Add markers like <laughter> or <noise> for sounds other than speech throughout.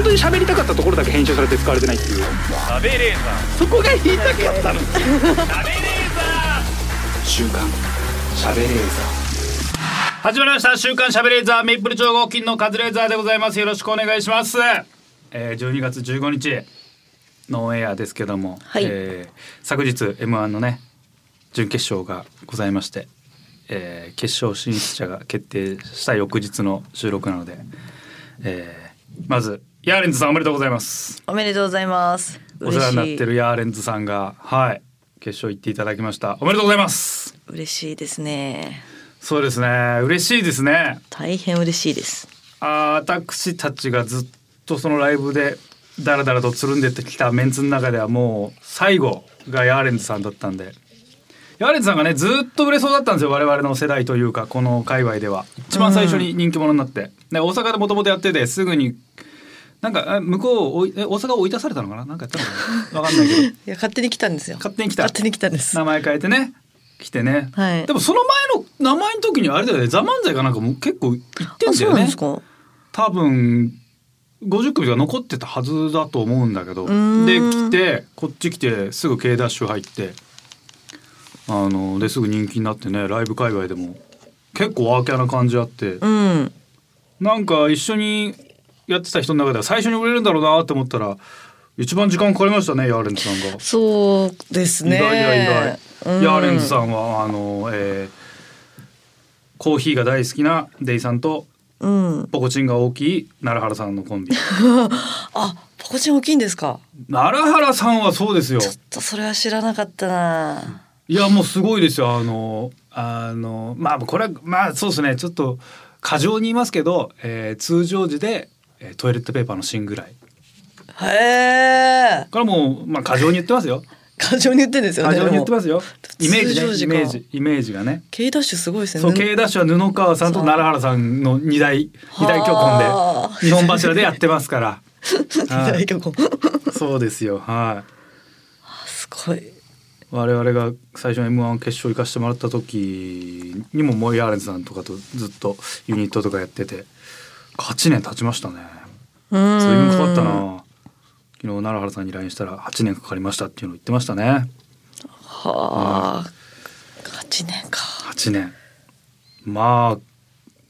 本当に喋りたかったところだけ編集されて使われてないっていう。食べレー。ザそこが言いたかったの。ー食べレーザ週刊喋れーー。始まりました週刊しゃべレーザー。メイプル超合金のカズレーザーでございます。よろしくお願いします、えー、12月15日。のオンエアですけども、はい。えー昨日 M1 のね準決勝がございまして、えー決勝進出者が決定した翌日の収録なので、えーまずヤーレンズさんおめでとうございます。おめでとうございます。お世話になってる。るヤーレンズさんがはい決勝行っていただきました。おめでとうございます。嬉しいですね。そうですね。嬉しいですね。大変嬉しいです。あー私たちがずっとそのライブでダラダラとつるんできたメンツの中ではもう最後がヤーレンズさんだったんで。ヤーレンズさんがねずっと売れそうだったんですよ。我々の世代というかこの界隈では。一番最初に人気者になって、で大阪でもともとやっててすぐになんかえ向こう大阪を追い出されたのかな？なんかやったのかな？わかんないけど。<laughs> いや勝手に来たんですよ。勝手に来た。勝手に来たんです。名前変えてね。来てね、はい。でもその前の名前の時にはあれだよね「ザ・漫才かなんかも結構言ってんあ、だよね。そうなんですか？多分50組が残ってたはずだと思うんだけど。で来てこっち来てすぐ K ダッシュ入って。あのですぐ人気になってね。ライブ界隈でも結構ワーキャーな感じあって。うん。なんか一緒にやってた人の中では最初に売れるんだろうなって思ったら一番時間かかりましたねヤーレンズさんが。そうですね。意外や意外、うんヤーレンズさんはあの、えーコーヒーが大好きなデイさんとうん。ポコチンが大きい奈良原さんのコンビ <laughs> あ、ポコチン大きいんですか？奈良原さんはそうですよちょっとそれは知らなかったな。いやもうすごいですよあのあのまあこれはまあそうですねちょっと過剰に言いますけど、えー通常時で、えートイレットペーパーの芯ぐらいへえ。これはもう、まあ、過剰に言ってますよ <laughs> 過剰に言ってんですよね。。過剰に言ってますすよイメージねイメージ <laughs> イメージがね K ダッシュすごいですね。そう K ダッシュは布川さんと奈良原さんの二大二大巨根はあで日本柱でやってますから <laughs> はい大曲そうですよはいすごい。我々が最初の M1 決勝行かせてもらった時にもモイヤーレンズさんとかとずっとユニットとかやってて8年経ちましたねうん。随分かかったな。昨日奈良原さんに LINE したら8年かかりましたっていうのを言ってましたね。はあ。八年か。8年。まあ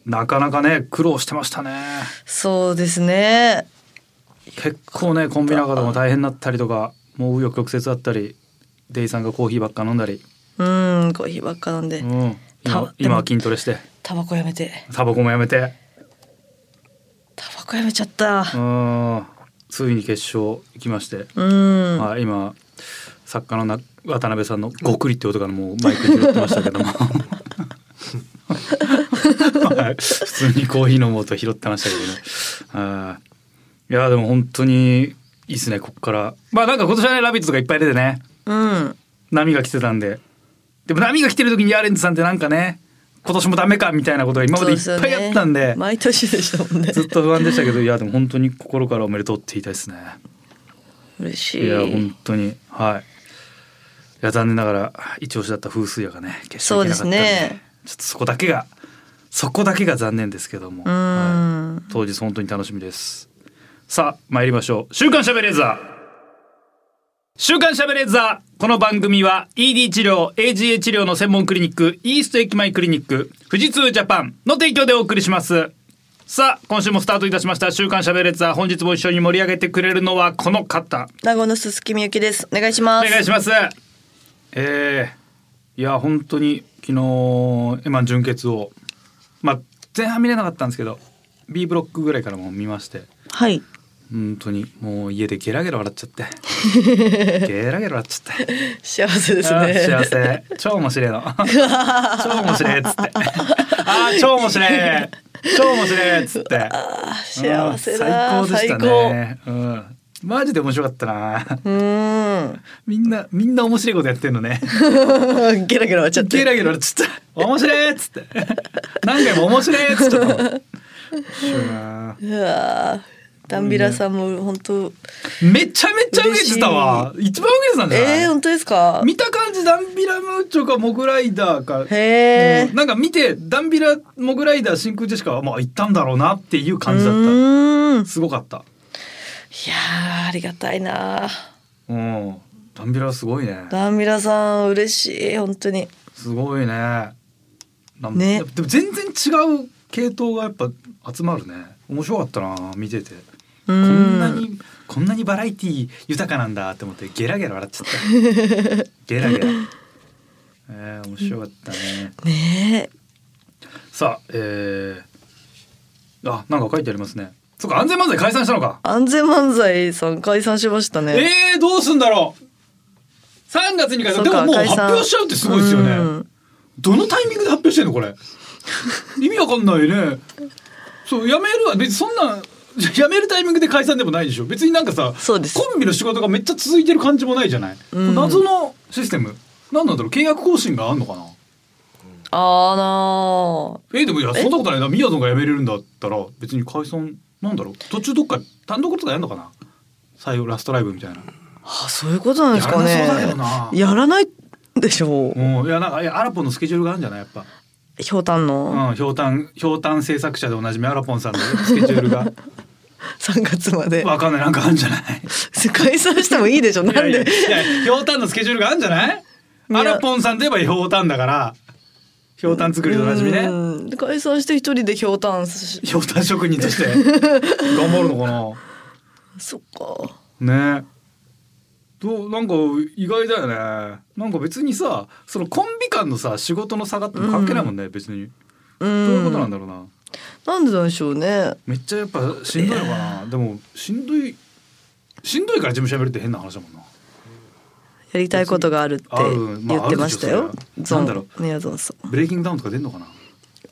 なかなかね苦労してましたね。そうですね。結構ねコンビ仲でも大変になったりとかもう紆余曲折あったりデイさんがコーヒーばっか飲んだり、うん、コーヒーばっか飲んで。う、ん、た今今は筋トレして。タバコやめて、タバコもやめてタバコやめちゃった。うんついに決勝行きまして、うん。まあ、今作家のな渡辺さんの「ごくり」って音がもうマイクに拾ってましたけどもはい普通にコーヒー飲もうと拾ってましたけどねはいいやでも本当にいいですねこっからまあなんか今年はね「ラビット!」とかいっぱい出てねうん。波が来てたんででも波が来てる時にヤーレンズさんってなんかね今年もダメかみたいなことが今までいっぱいあったんで毎年でしたもんね。ずっと不安でしたけどいやでも本当に心からおめでとうって言いたいですね。嬉しい。いや本当に。はい。いや残念ながら一押しだった風水屋がね決勝行けなかったんでね。ちょっとそこだけがそこだけが残念ですけども、うん。はい。当日本当に楽しみです。さあ参りましょう。週刊しゃべれーザー週刊しゃべれーザーこの番組は ED 治療 AGA 治療の専門クリニックイースト駅前クリニック富士通ジャパンの提供でお送りしますさあ今週もスタートいたしました週刊しゃべれーザー本日も一緒に盛り上げてくれるのはこの方名護の鈴木みゆきです。お願いします。お願いします。えー、いや本当に昨日エマン準決をまあ前半見れなかったんですけど B ブロックぐらいからも見ましてはい。本当に。もう家でゲラゲラ笑っちゃって。<laughs> ゲラゲラ笑っちゃって。幸せですね。幸せ。超面白いの。<laughs> 超面白いっつって。あー超面白い。超面白いっつって。幸せだ。うん最高でしたね。うん。マジで面白かったな。うん。みんなみんな面白いことやってんのね。<laughs> ゲラゲラ笑っちゃって。ゲラゲラ笑っちゃった。面白いっつって。何回も面白いっつっちゃったもん面白いなうわーダンビラさんも本当。めちゃめちゃ受けてたわ。一番受けてたんじゃない、えー、本当ですか？見た感じダンビラムーチョかモグライダーか。へえうん。なんか見てダンビラモグライダー真空ジェシカはまあ行ったんだろうなっていう感じだっうーん。たすごかった。やーありがたいな。うん。ダンビラはすごいね。ダンビラさん嬉しい本当に。すごいね。ね。でも全然違う系統がやっぱ集まるね。面白かったな見てて。うこんなにこんなにバラエティ豊かなんだって思ってゲラゲラ笑っちゃった。<laughs> ゲラゲラ。えー、面白かったね。ねさあえー、あなんか書いてありますね。そっか安全漫才解散したのか。え安全漫才さん解散しましたね。えー、どうすんだろう。3月に解散でももう発表しちゃうってすごいですよね。うん。どのタイミングで発表してんのこれ。意味わかんないね。そうやめるわ。別にそんなやめるタイミングで解散でもないでしょ。別になんかさそうです。コンビの仕事がめっちゃ続いてる感じもないじゃない、うん。謎のシステム。何なんだろう。契約更新があんのかな？あーなえでもいやそんなことないな。みやぞんが辞めれるんだったら別に解散なんだろう。途中どっか単独とかやんのかな？最後ラストライブみたいな。あそういうことなんですかね。やらないでしょう。うん。いやなんかいやアラポンのスケジュールがあるんじゃない？やっぱ。ひょうたんうのんひょうたんひょうたん制作者でおなじみアラポンさんのスケジュールが <laughs> 3月まで。わかんない。なんかあるんじゃない？解散してもいいでしょ。なんで？いやひょうたんのスケジュールがあるんじゃない？アラポンさんといえばひょうたんだから。ひょうたん作りでおなじみね。うん。解散して一人でひょうたんし。ひょうたん職人として。頑張るのかな？そっか。ね。どうなんか意外だよね。なんか別にさそのコンビ間のさ仕事の差があっても関係ないもんね、別に。うどういうことなんだろうななんでなんでしょうね。めっちゃやっぱしんどいのかなでもしんどいしんどいから事務所辞めるって変な話だもんな。やりたいことがあるって言ってましたよ。なんだろねやゾンさんブレイキングダウンとか出んのかな？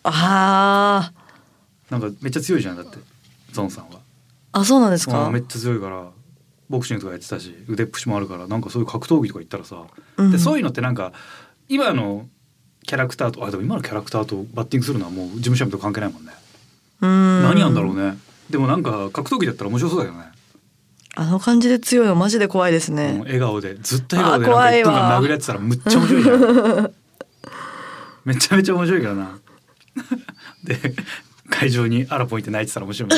あなんかめっちゃ強いじゃんだって。ゾンさんは。ーあそうなんですか？あめっちゃ強いから。ボクシングとかやってたし腕っぷしもあるからなんかそういう格闘技とか行ったらさ、うん。でそういうのってなんか今のキャラクターとあでも今のキャラクターとバッティングするのはもう事務所と関係ないもんね、うん。何なんだろうね。でもなんか格闘技だったら面白そうだよね、あの感じで強いのマジで怖いですうんね笑顔でずっと笑顔でなんかあ怖い1分わ間殴り合ってたらむっちゃ面白いじゃん。めちゃめちゃ面白いからな。で会場にアラポンいて泣いてたら面白い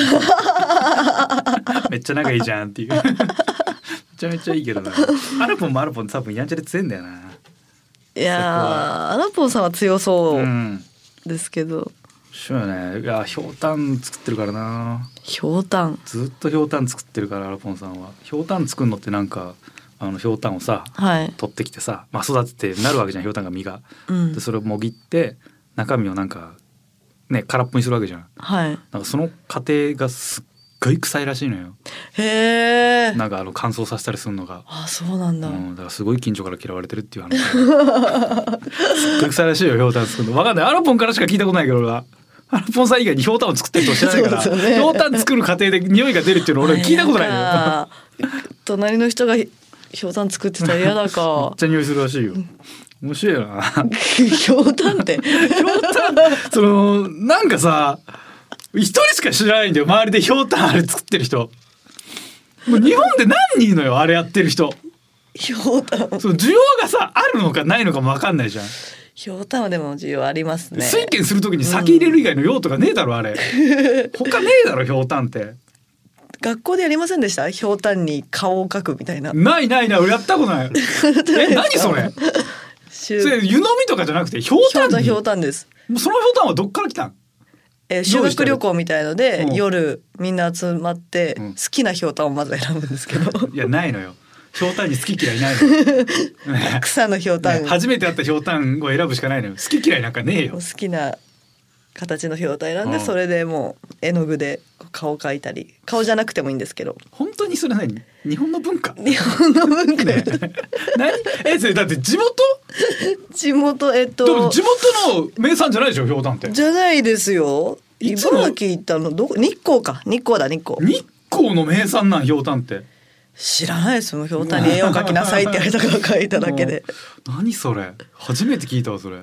めっちゃ仲いいじゃんっていう。めちゃめちゃいいけどな。アラポンもアラポンで多分やんちゃで強いんだよないやーアラポンさんは強そう。うん。ですけど、そうよね。いやひょうたん作ってるからな。ひょうたん。ずっとひょうたん作ってるからアラポンさんは。ひょうたん作るのってなんかあのひょうたんをさはい、取ってきてさ、まあ、育ててなるわけじゃんひょうたんが実が。うん。でそれをもぎって中身をなんかね空っぽにするわけじゃん。はい。なんかその過程がすっごい臭いらしいのよ。へえなんかあの乾燥させたりするのが。あそうなんだ、うん、だからすごい近所から嫌われてるっていう話。すっごい臭いらしいよひょうたん作るの。わかんない。アラポンからしか聞いたことないけど俺は。アラポンさん以外にひょうたんを作ってる人知らないから。ひょうたん作る過程で匂いが出るっていうの俺聞いたことないのよ。隣の人がひひょうたん作ってたら嫌だめっかちゃ匂いするらしいよ。面白いよな。<laughs> ひょうたんって。<laughs> ひょうたんそのなんかさ一人しか知らないんだよ。周りでひょうたんあれ作ってる人。もう日本で何人いるのよあれやってる人。ひょうたん。その需要がさあるのかないのかも分かんないじゃん、ひょうたんはでも需要ありますね。水拳する時に先入れる以外の用途がねえだろあれ。他ねえだろひょうたんって。学校でやりませんでした？ひょうたんに顔を描くみたいな。ないないない俺やったことない。え <laughs> 何それ？<laughs> それ湯飲みとかじゃなくてひょうたんひょうたんです。もうそのひょうたんはどっから来たん？えー修学旅行みたいので、うん。夜みんな集まって、うん。好きなひょうたんをまず選ぶんですけど。いやないのよ。ひょうたんに好き嫌いないの <laughs> 草のひょうたん、ね初めて会ったひょうたんを選ぶしかないのよ。好き嫌いなんかねえよ。好きな形のひょうたんで、うん。それでもう絵の具で顔描いたり顔じゃなくてもいいんですけど。本当にそれ何日本の文化？日本の文化、ね。何？えそれだって地元？地元えっでもと地元の名産じゃないでしょひょうたんって。じゃないですよ。いつも茨城行ったの？どこ？日光か。日光だ日光。日光の名産なんひょうたんって。知らないです。もんひょうたんに絵を描きなさいって言われたから描いただけで。<laughs> うん何それ？初めて聞いたわそれ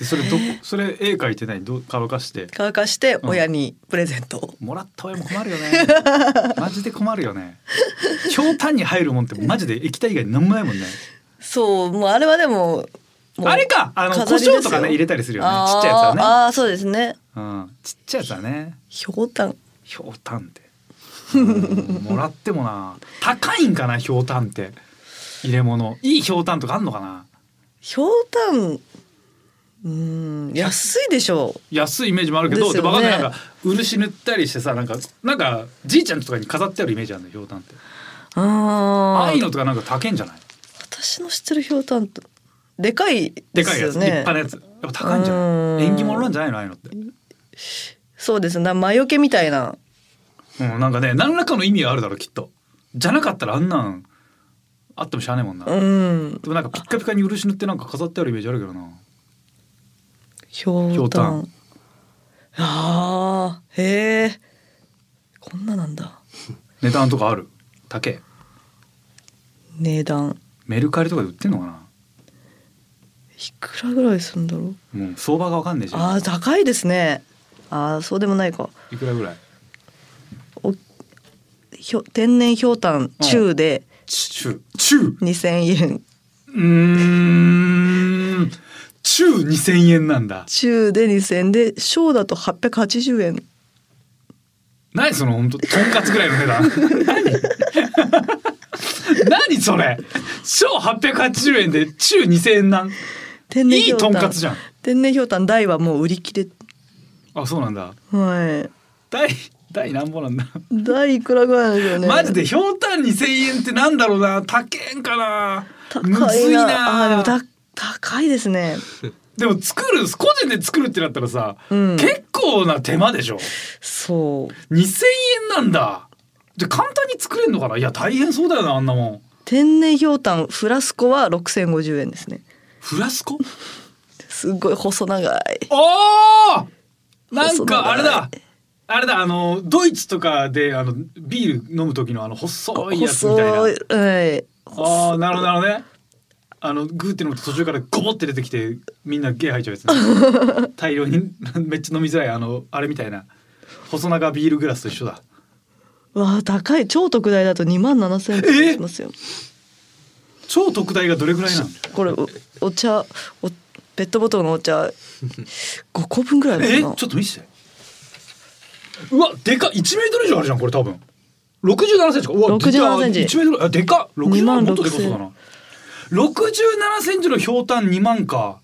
でそれどこそれ絵描いてない？どう乾かして。乾かして親にプレゼントを、もらった親も困るよね。マジで困るよね。ひょうたんに入るもんってマジで液体以外に何もないもんね。そうもうあれはでもあれか！あの胡椒とかね入れたりするよね。ちっちゃいやつはね。あーそうですね。うん。ちっちゃいやつはね。ひょうたん。ひょうたんって。うん。もらってもな。高いんかな？ひょうたんって。入れ物。いいひょうたんとかあんのかな？ひょうたんうん。安いでしょ。安いイメージもあるけどでね。でもわかんないなんか漆塗ったりしてさなんかなんかじいちゃんとかに飾ってあるイメージあるんだよひょうたんって。あああいうあのとかなんか高いんじゃない？私の知ってるひょうたんとでかいででかいやつ、立派なやつ。やっぱ高いんじゃうん。ない縁起物なんじゃないの？ああいうのって。そうですね。魔除けみたいな。うんなんかね何らかの意味があるだろうきっと。じゃなかったらあんなんあってもしゃあねえもんな、うん。でもなんかピッカピカに漆塗ってなんか飾ってあるイメージあるけどなひょうたんあーへえこんななんだ。<laughs> 値段とかある？高え値段。メルカリとかで売ってんのかな？いくらぐらいするんだろう？もう相場がわかんねえじゃんあー高いですね。あーそうでもないか。いくらぐらい？おひょ天然ひょうたん中で中中2,000円。うーん中2000円なんだ。中で2,000円で小だと880円。何その本当とんかつぐらいの値段。何？何？それ？小880円で中2000円なん？いいとんかつじゃん。天然ひょうたん大はもう売り切れ。あそうなんだ。はい。大大なんぼなんだ？大いくらぐらいなんでしょうね。マジで？ひょうたん2000円ってなんだろうな。高えんかな。高むずいいな。なあーでもた高いですね。<laughs> でも作る個人で作るってなったらさ、うん。結構な手間でしょ？そう。2000円なんだ。じゃ簡単に作れんのかな？いや大変そうだよなあんなもん。天然ひょうたんフラスコは6,050円ですね。フラスコ？すっごい細長い。おー！なんかあれだ。あれだあのドイツとかであのビール飲む時のあの細いやつみたいな。細いはい。ああなるほどなるほどねあのグーって飲むと途中からゴボって出てきてみんなゲー吐いちゃうやつ、ね、<laughs> 大量に <laughs> めっちゃ飲みづらいあのあれみたいな。細長ビールグラスと一緒だ。わあ高い。超特大だと2万7,000円とかしますよ。超特大がどれぐらいなのこれおお茶おペットボトルのお茶5個分ぐらいえちかな。ょっと見せて。うわでかっ。1メートル以上あるじゃんこれ多分。67センチか。うわ67センチ1メートルあでかっ。67 2万もっとでかそうだな67センチのひょうたん2万か。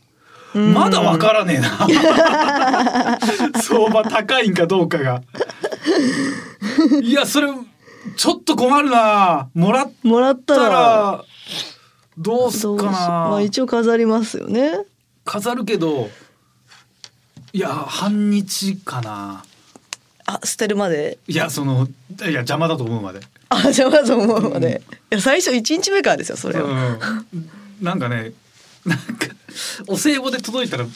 まだわからねえな。<laughs> 相場高いんかどうかが。いやそれちょっと困るな。もらっもらったたららどうすっかどうしまなあ一応飾りますよね。飾るけどいや半日かな。あ捨てるまで？いやそのいや邪魔だと思うまで、あ邪魔だと思うまで、いや最初1日目からですよそれは、うん、なんかねなんかお歳暮で届いたら <laughs> ね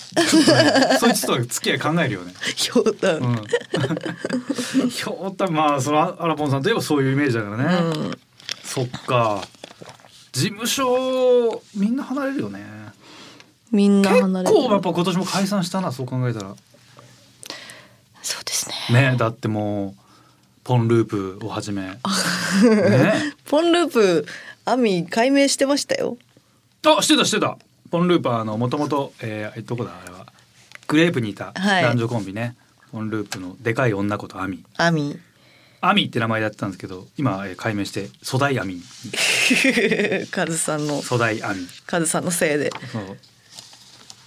そいつとは付き合い考えるよね。ひょうたん、うん、ひょうたんまあそのアラポンさんといえばそういうイメージだからね、うん。そっか。事務所みんな離れるよね。みんな結離れる。構やっぱ今年も解散したなそう考えたら。そうですね。ねだってもうポンループをはじめ。<laughs> ね。ポンループアミ解明してましたよ。あしてたしてた。ポンループはあのもともとえーどこだあれは。グレープにいたはい。男女コンビね、ポンループのでかい女子とアミ。アミ。アミって名前でやってたんですけど今、えー解明して粗大アミ。<laughs> カズさんの。粗大アミ。カズさんのせいで。そう。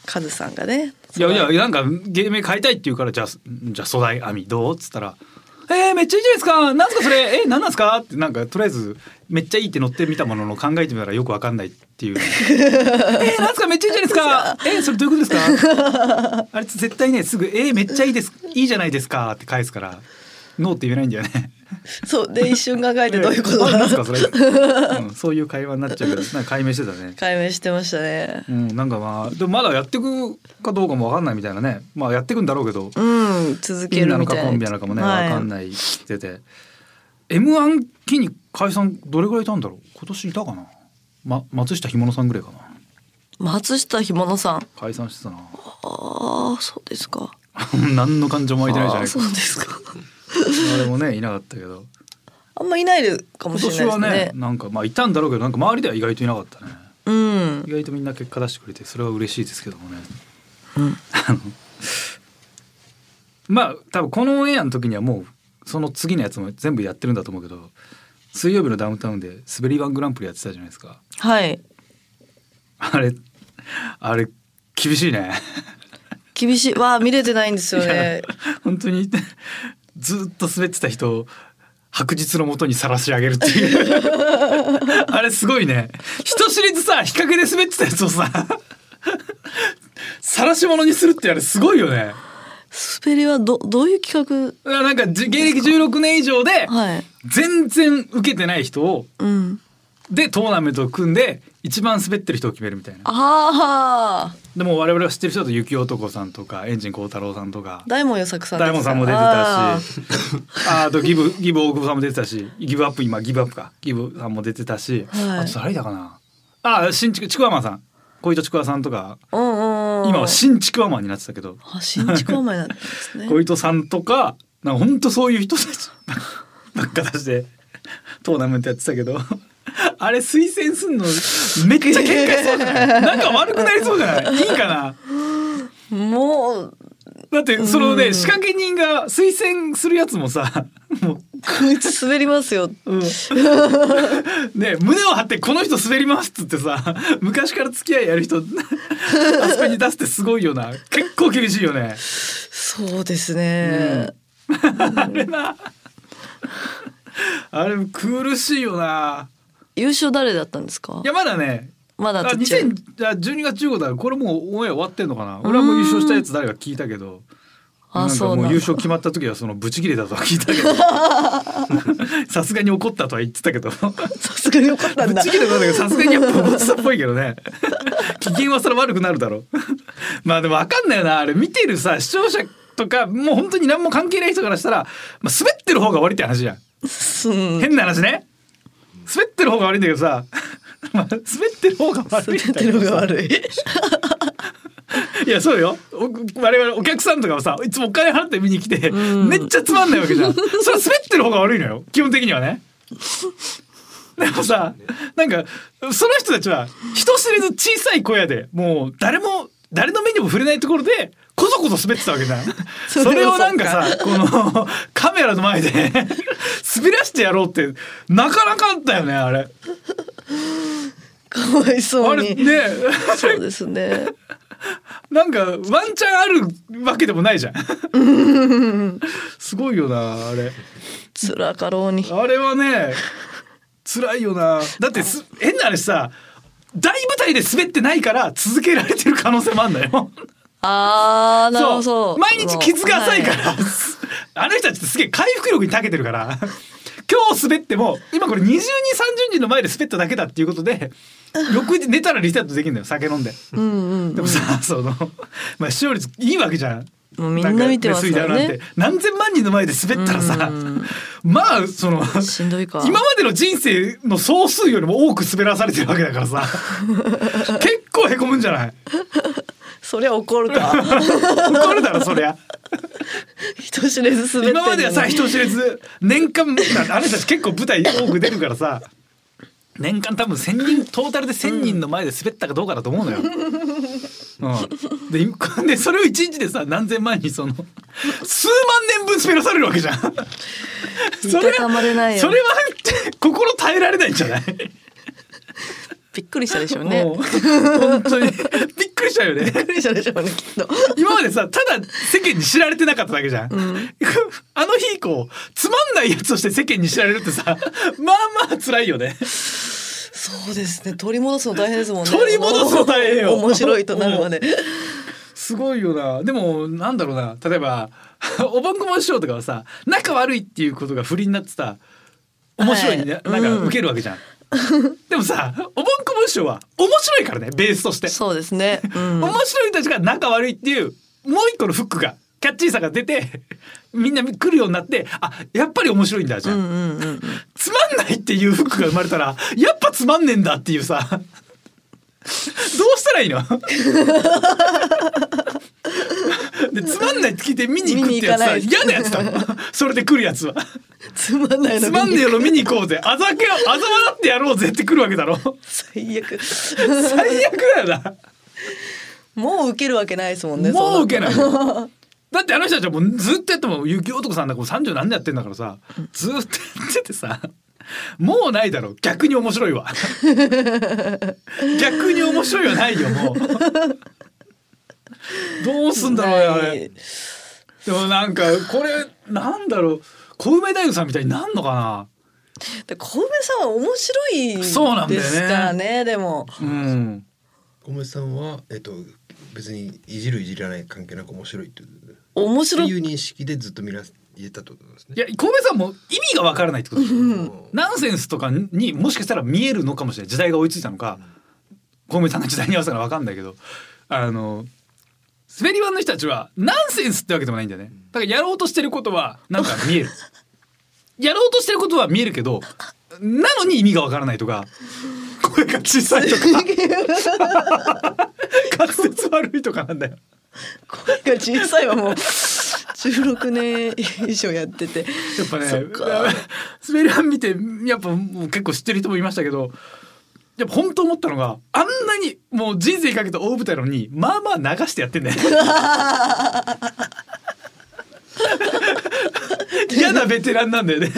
カズさんがね。いやいやなんか芸名変えたいって言うからじゃあじ粗大アミどう？っつったら「えー、めっちゃいいじゃないですか。なんすかそれ。えー、なんなんすか?」ってなんかとりあえずめっちゃいいって乗ってみたものの考えてみたらよくわかんないっていう「<laughs> えー、なんすか？めっちゃいいじゃないですか。えー、それどういうことですか?」あれ絶対ねすぐ「えー、めっちゃいいです。いいじゃないですか」って返すから「ノー」って言えないんだよね。そうで一瞬考えてどういうことあなんすかだそれ、うん、そういう会話になっちゃうけど。<laughs> なんか解明してたね。解明してましたね。うん、なんかまあでもまだやっていくかどうかもわかんないみたいなね。まあやっていくんだろうけど。うん続けるみたい。なかコンビなのかもね、はい。わかんないっててて。M1 期に解散どれぐらいいたんだろう？今年いたかな、ま、松下ひものさんぐらいかな。松下ひものさん。解散してたな。ああそうですか。<laughs> 何の感情も湧いてないじゃないそうですかあれもねいなかったけど。あんまいないでかも今しれないですね。年はねなんかまあいたんだろうけどなんか周りでは意外といなかったね。うん。意外とみんな結果出してくれてそれは嬉しいですけどもね。うん。あのまあ多分このオンエアの時にはもうその次のやつも全部やってるんだと思うけど水曜日のダウンタウンで滑りワングランプリやってたじゃないですか。はい。あれあれ厳しいね。厳しい。わあ見れてないんですよね。本当にずっと滑ってた人を白日のもとにさらし上げるっていう。<laughs> あれすごいね。人知れずさ日陰で滑ってたやつをさ晒し者にするってあれすごいよね。滑りはどどういう企いやなんかじ芸歴16年以上で全然受けてない人をうんでトーナメントを組んで一番滑ってる人を決めるみたいな。ああでも我々は知ってる人だと雪男さんとかエンジン孝太郎さんとか。大門与作さん大門さんも出てあたしあとギブ <laughs> ギブ大久保さんも出てたしギブアップ今ギブアップか。ギブさんも出てたし、はい。あと誰だかな。あ新築ちくわマンさん。小糸ちくわさんとか。ーうんうん。今は新ちくわマンになってたけど。あ新築前なんですね。<laughs> 小糸さんとかなんかほんとそういう人たちばっか出してトーナメントやってたけどあれ推薦すんのめっちゃ喧嘩しそうじゃない？なんか悪くなりそうじゃない？<laughs> いいかな？もうだってそのね、うん仕掛け人が推薦するやつもさもうこいつ滑りますよ。うん、<laughs> ね胸を張ってこの人滑りますっつってさ昔から付き合いやる人あそこに出すってすごいよな。結構厳しいよね。そうですね、<laughs> あれな。あれ苦しいよな優勝誰だったんですか？いやまだね。あまだ途中。2000あ12月15だからこれもうオンエア終わってんのかな？俺はもう優勝したやつ誰か聞いたけど。あそうもう優勝決まった時はそのブチ切れたとは聞いたけど。<laughs> さすがに怒ったとは言ってたけど。さすがによかったんだ。ぶっちぎれたんだけどさすがにやっぱ怒ってたっぽいけどね。機嫌はそれ悪くなるだろう。<laughs> まあでも分かんないよな。あれ見てるさ視聴者とかもう本当に何も関係ない人からしたら、まあ、滑ってる方が悪いって話じゃん。うん。変な話ね滑ってる方が悪いんだけどさ。<laughs> まあ滑ってる方が悪い滑ってるのが悪い。いやそうよ。お我々お客さんとかはさいつもお金払って見に来て、うん。めっちゃつまんないわけじゃん。それは滑ってる方が悪いのよ。基本的にはね。でもさなんかその人たちは人知れず小さい小屋でもう誰も誰の目にも触れないところでこそこそ滑ってたわけじゃんそれをなんかさこの <laughs> カメラの前で <laughs> 滑らしてやろうってなかなかあったよねあれ。かわいそあうに。れね。そうですね。<laughs> なんかワンチャンあるわけでもないじゃん。すごいよなあれ。辛かろうに。あれはね辛いよな。だってす変な話さ大舞台で滑ってないから続けられてる可能性もあんだよ。あーなるほど。そう。毎日傷が浅いから、はあの人たちってすげえ回復力に長けてるから。今日滑っても今これ20人30人の前で滑っただけだっていうことで翌日寝たらリセットできるんだよ酒飲んで。うんうん。でもさそのまあ視聴率いいわけじゃん。もうみんな見てますからね。何千万人の前で滑ったらさうん。まあそのしんどいか。今までの人生の総数よりも多く滑らされてるわけだからさ。<laughs> 結構へこむんじゃない？そりゃ怒るか。怒るだろそりゃ。人知れず滑って今まではさ人知れず年間あの人たち結構舞台多く出るからさ。年間多分1,000人トータルで1,000人の前で滑ったかどうかだと思うのよ。うん、で今 <laughs> でそれを一日でさ何千万人その数万年分滑らされるわけじゃん。<laughs> それいたたまれないよ。それは心耐えられないんじゃない？びっくりしたでしょうね。もう本当に。びっくりしたよね。びっくりしたでしょうねきっと。今までさただ世間に知られてなかっただけじゃん、<laughs> あの日以降つまんないやつとして世間に知られるってさまあまあ辛いよねそうですね。取り戻すの大変ですもんね。取り戻すの大変よ。面白いとなるまで。すごいよな。でもなんだろうな。例えば <laughs> おぼんこぼん師匠とかはさ仲悪いっていうことが不利になってさ面白いね、はい。なんか受けるわけじゃん、でもさおぼんこぼん師匠は面白いからねベースとして。そうですね、うん、面白い人たちが仲悪いっていうもう一個のフックがキャッチーさが出てみんな来るようになってあやっぱり面白いんだじゃん、うんうんうんうんつまんないっていうフックが生まれたらやっぱつまんねえんだっていうさ。どうしたらいいの？でつまんないって聞いて見に行くってやつさ嫌なやつだ。それで来るやつは。つまんないのつまんねえの見に行こうぜ。あざけあざ笑ってやろうぜって来るわけだろ。最悪。最悪だよな。もう受けるわけないですもんねもう受けないだってあの人たちはもうずっとやっても雪男さんなんかもう30何年やってんだからさずっとやっててさもうないだろ逆に面白いわ。<laughs> 逆に面白いはないよもう。どうすんだろうよあれ。でもなんかこれなんだろう。小梅太夫さんみたいになんのかな。で小梅さんは面白いそうなんだよね。ですからねでも。うん。小梅さんはえっと別にいじるいじらない関係なく面白いっていう面白い。っていう認識でずっと見らたってことなんですね。いや小梅さんも意味がわからないってことですようん。ナンセンスとかにもしかしたら見えるのかもしれない時代が追いついたのか小梅さんの時代に合わせたらわかんないけど。あの滑り場の人たちはナンセンスってわけでもないんだよね。だからやろうとしてることはなんか見える。<laughs> やろうとしてることは見えるけどなのに意味がわからないとか声が小さいとか。<laughs> <laughs> 滑舌悪いとかなんだよ声が小さいはもう。16年以上やってて。やっぱね滑り版見てやっぱもう結構知ってる人もいましたけどやっぱ本当思ったのがあんなにもう人生かけた大舞台なのにまあまあ流してやってんね嫌なベテランなんだよね。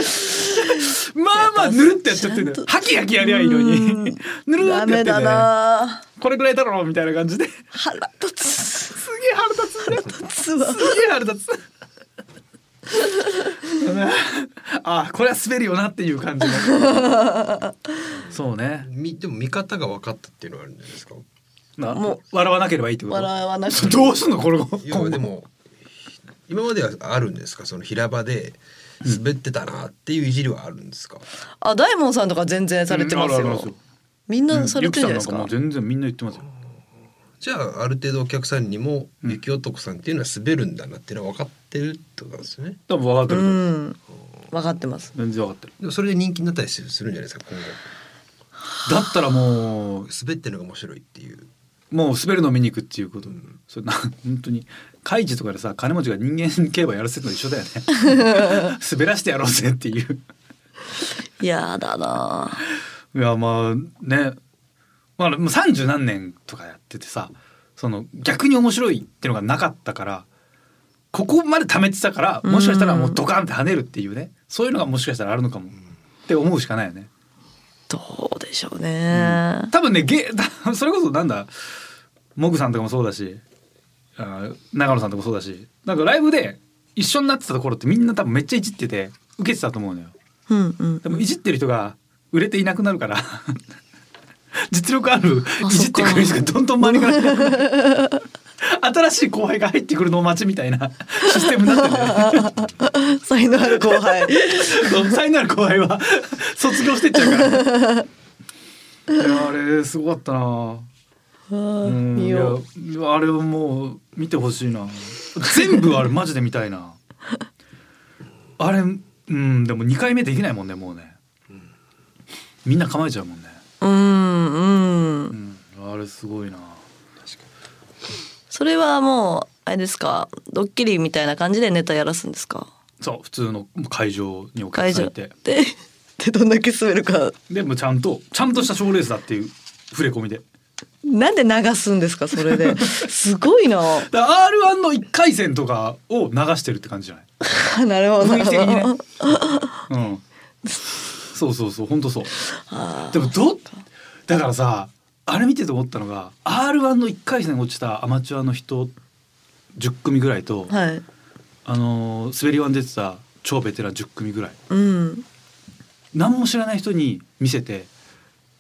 まあまあぬるってやっちゃってんだよ。ハキハキやりゃいいのに。ぬるってやってんだよこれぐらいだろうみたいな感じで。腹立つすげえ腹立つんだよつわすげえ腹立つ。<laughs> あこれは滑るよなっていう感じのそうね。みでも見方が分かったっていうのがあるんじゃないですか。なも笑わなければいいってこと。笑わなくそどうすんのこれいやでも今まではあるんですか？その平場で滑ってたなっていういじりはあるんですか、あ大門さんとか全然されてますよ、うんみんなされてるんじゃないですか、うんか全然みんな言ってますよじゃあある程度お客さんにも雪男さんっていうのは滑るんだなっていうのは分かってるってことなんですよね。多分分かってうる、ん。分かってます。全然分かってる。でもそれで人気になったりするするんじゃないですか今後。<laughs> だったらもう滑ってるのが面白いっていう。もう滑るの見に行くっていうこと、それな本当にカイジとかでさ金持ちが人間競馬やらせるの一緒だよね。<laughs> 滑らしてやろうぜっていう。やだないやまあねまあもう三十何年とかやっててさその逆に面白いっていうのがなかったからここまで貯めてたからもしかしたらもうドカンって跳ねるっていうねそういうのがもしかしたらあるのかもって思うしかないよね。どうでしょうね、多分ねゲ <laughs> それこそなんだモグさんとかもそうだしあ長野さんとかもそうだしなんかライブで一緒になってたところってみんな多分めっちゃいじってて受けてたと思うのよ。うんうんでもいじってる人が売れていなくなるから実力あるあいじってくる人がどんどん周りから。新しい後輩が入ってくるのを待ちみたいな <laughs> システムになってて、<laughs> 才能ある後輩。才能ある後輩は <laughs> 卒業してっちゃうから。いやあれすごかったな。うんいやあれをもう見てほしいな。全部あれマジで見たいな。あれうんでも2回目できないもんねもうね、みんな構えちゃうもんね、うんうん。うん、あれすごいな。それはもうあれですか？ドッキリみたいな感じでネタやらすんですか？そう普通の会場にお客会場さんいて。で <laughs> でどんだけ滑るか。でもちゃんとちゃんとした賞レースだっていう触れ込みで。なんで流すんですか？それで。すごいな。だから R1 の1回戦とかを流してるって感じじゃない？<laughs> なるほどね。<laughs> うんそうそうそう本当そう。でもどだからさあれ見てて思ったのが R1 の1回戦落ちたアマチュアの人10組ぐらいと、はい。あのー滑りワン出てた超ベテラン10組ぐらい。うん。何も知らない人に見せて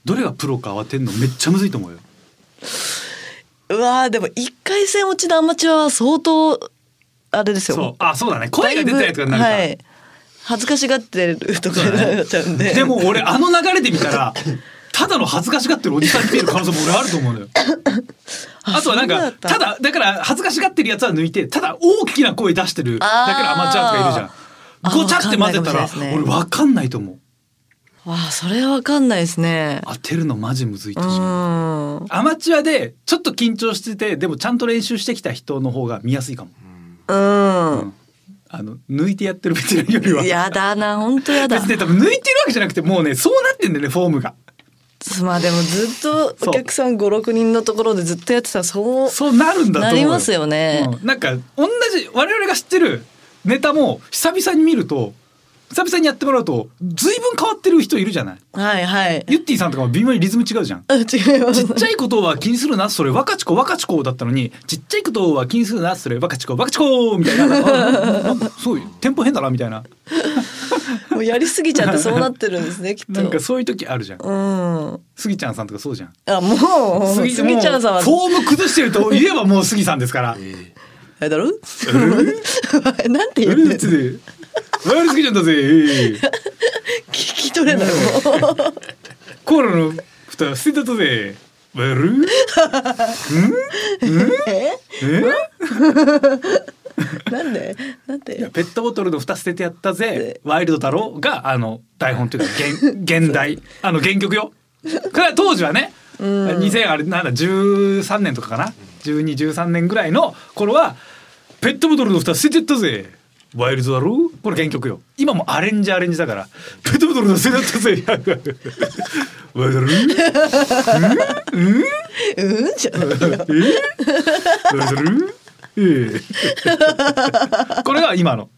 どれがプロか当てんのめっちゃむずいと思うよ。うわーでも一回戦落ちのアマチュアは相当あれですよ。そう。あそうだね。声が出たやつがなるか、はい恥ずかしがってるとかになっちゃうんででも俺あの流れで見たらただの恥ずかしがってるおじさんに見える可能性も俺あると思うのよ。あとはなんかたただだから恥ずかしがってるやつは抜いてただ大きな声出してるだからアマチュアとかいるじゃん。ごちゃって混ぜたら俺わかんないと思う。わあそれはわかんないですね当てるのマジむずいとう思う。んアマチュアでちょっと緊張しててでもちゃんと練習してきた人の方が見やすいかも。うんあの抜いてやってるベテランよりは。やだな本当やだ。別に多分抜いてるわけじゃなくてもうねそうなってんだよねフォームが。まあでもずっとお客さん56人のところでずっとやってたらそうそうなるんだと思う。なりますよね。うん。なんか同じ我々が知ってるネタも久々に見ると久々にやってもらうと随分変わってる人いるじゃない？はいはい。ユッティさんとかも微妙にリズム違うじゃん。<laughs> あ違います。ちっちゃいことは気にするなそれ若ちこ若ちこだったのにちっちゃいことは気にするなそれ若ちこ若ちこみたいななんかすごいテンポ変だなみたいな。もうやりすぎちゃってそうなってるんですね <laughs> きっと。なんかそういう時あるじゃん。うん。スギちゃんさんとかそうじゃん。あもうスギちゃんさんは。フォーム崩してると言えばもうスギさんですから。えあれだろ？<laughs> なんてえ言ってんのーつでワイルスギちゃんだぜ。えー聞き取れない。もうコーラの蓋捨てたぜ。ワイルえ？え？なんで？なんで？ペットボトルの蓋捨ててやったぜ。ワイルドだろがあの台本というか現現代。あの原曲よ。当時はね2000あれなんだ13年とかかな。1213年ぐらいの頃はペットボトルの蓋捨ててやったぜワイルドだろ？これ原曲よ。今もアレンジアレンジだから。ペットボトルの捨ててやったぜワイルドだろ？うん？じゃないよえ？ワイルドだろ？ええ。これが今の。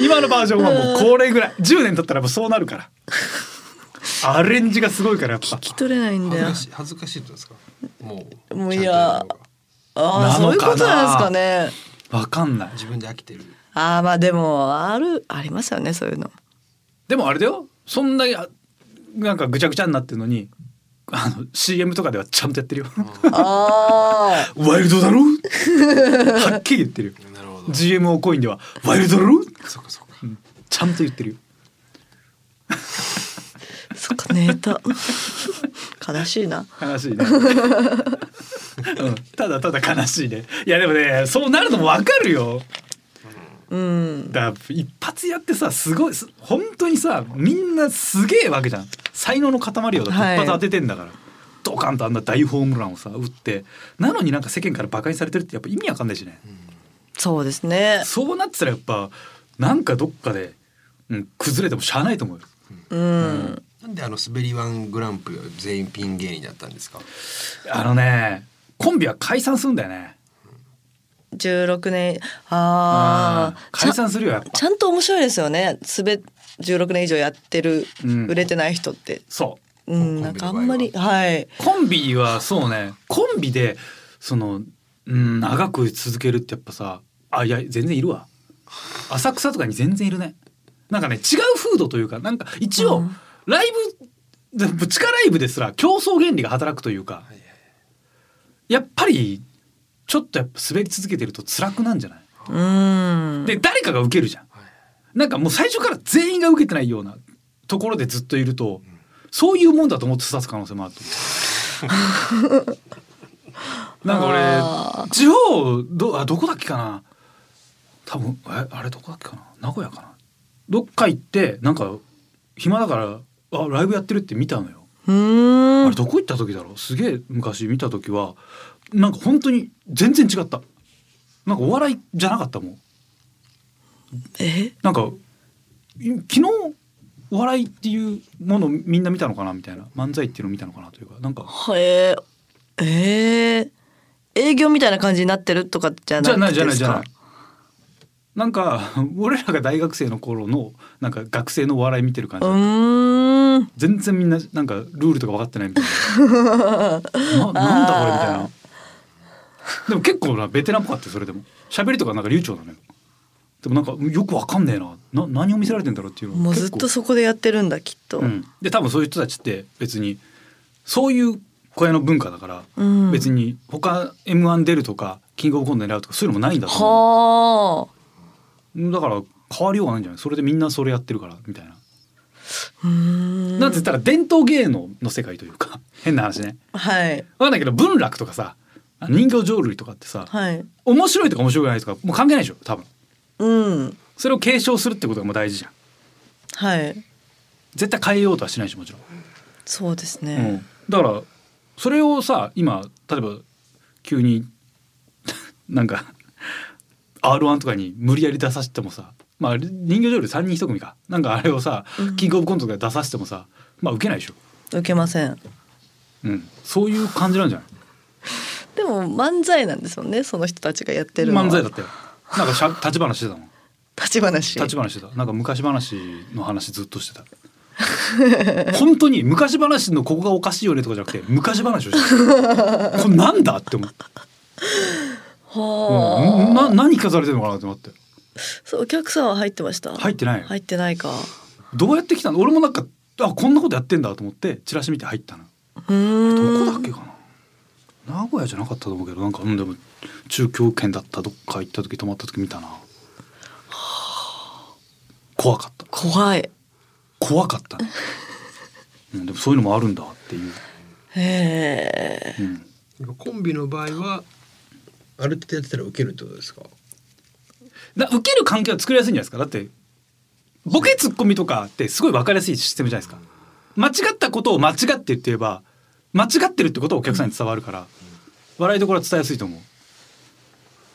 今のバージョンはもうこれぐらい。10年経ったらもうそうなるから。アレンジがすごいからやっぱ。聞き取れないんだよ。恥ずかしい恥ずかしいってことですか？もうもういやああそういうことなんですかね。わかんない。自分で飽きてるああまあでもあるありますよねそういうの。でもあれだよ。そんなあなんかぐちゃぐちゃになってるのにあの CM とかではちゃんとやってるよ。ああ <laughs> ワイルドだろ？はっきり言ってる。よなるほど。GMO コインではワイルドだろ？そうかそうかちゃんと言ってるよ。<laughs> そっかネタ。悲しいな。悲しいね、うん、ただただ悲しいね。いやでもねそうなるのもわかるようん。だから一発やってさすごいす本当にさみんなすげえわけじゃん。才能の塊よだってはい。一発当ててんだから、ドカンとあんな大ホームランをさ打って。なのになんか世間からバカにされてるってやっぱ意味わかんないしね、そうですね。そうなってたらやっぱなんかどっかで、うん、崩れてもしゃあないと思うよ。うん。なんであの滑りワングランプリは全員ピン芸人だったんですか？あのねコンビは解散するんだよね16年。ああ解散するよやっぱ。ちゃんと面白いですよね。すべ16年以上やってる、うん。売れてない人って。そう。うんなんかあんまりはい。コンビはそうね。コンビでそのうん長く続けるってやっぱさあいや全然いるわ。浅草とかに全然いるね。なんかね違う風土というかなんか一応、うん。ライブで地下ライブですら競争原理が働くというか。やっぱりちょっとやっぱ滑り続けてると辛くなんじゃない？うん。で誰かが受けるじゃん。なんかもう最初から全員が受けてないようなところでずっといるとそういうもんだと思って育つ可能性もあると思う。<laughs> なんかあ俺地方どあどこだっけかな？多分えあれどこだっけかな？名古屋かな？どっか行ってなんか暇だからあライブやってるって見たのよ、うーん。あれどこ行った時だろう？すげえ昔見た時はなんか本当に全然違った。なんかお笑いじゃなかったもん。え？なんかい昨日お笑いっていうものをみんな見たのかなみたいな。漫才っていうのを見たのかなというか。なんかへええー、営業みたいな感じになってるとかじゃなじゃないじゃないじゃない。なんか <laughs> 俺らが大学生の頃のなんか学生のお笑い見てる感うじ、全然みんななんかルールとか分かってないみたいな。<laughs> ななんだこれみたいな <laughs> でも結構なベテランっぽかったよそれでも。喋りとかなんか流暢なのよでもなんかよく分かんねえな。な何を見せられてんだろうっていうのもうずっとそこでやってるんだきっと、うん、で多分そういう人たちって別にそういう小屋の文化だから、うん。別に他 m 1出るとかキングオブコント狙うとかそういうのもないんだと思はあ。うだから変わりようがないんじゃない？それでみんなそれやってるからみたいな。なんて言ったら伝統芸能の世界というか <laughs> 変な話ね。はい。分かんないけど文楽とかさ人形浄瑠璃とかってさはい。面白いとか面白くないとかもう関係ないでしょ多分。うん。それを継承するってことがもう大事じゃん。はい。絶対変えようとはしないしもちろん。そうですね、うん、だからそれをさ今例えば急に <laughs> なんか R1 とかに無理やり出させてもさまあ人形浄瑠璃3人一組か。なんかあれをさ、キングオブコントとかで出させてもさまあ受けないでしょ。受けません。うん、そういう感じなんじゃない？でも漫才なんですもんねその人たちがやってる漫才だったよなんかしゃ立ち話してたもん立ち話。立ち話してた。なんか昔話の話ずっとしてた。<laughs> 本当に昔話のここがおかしいよねとかじゃなくて昔話をしてた。これなんだって思って、はあ、うん、な何聞かされてるのかなって思って。そうお客さんは入ってました？入ってないよ。入ってないか。どうやって来たの？俺もなんかあこんなことやってんだと思ってチラシ見て入ったの。うーん。どこだっけかな？名古屋じゃなかったと思うけどなんかうんでも中京圏だったどっか行った時泊まった時見たな。怖かった。怖い。怖かった、<laughs> うん、でもそういうのもあるんだっていう、へえ。うん、コンビの場合はある程度やってたら受けるってことですか？だ受ける関係は作りやすいんじゃないですか？だってボケツッコミとかってすごい分かりやすいシステムじゃないですか。間違ったことを間違って言って言えば間違ってるってことはお客さんに伝わるから、笑いどころは伝えやすいと思う。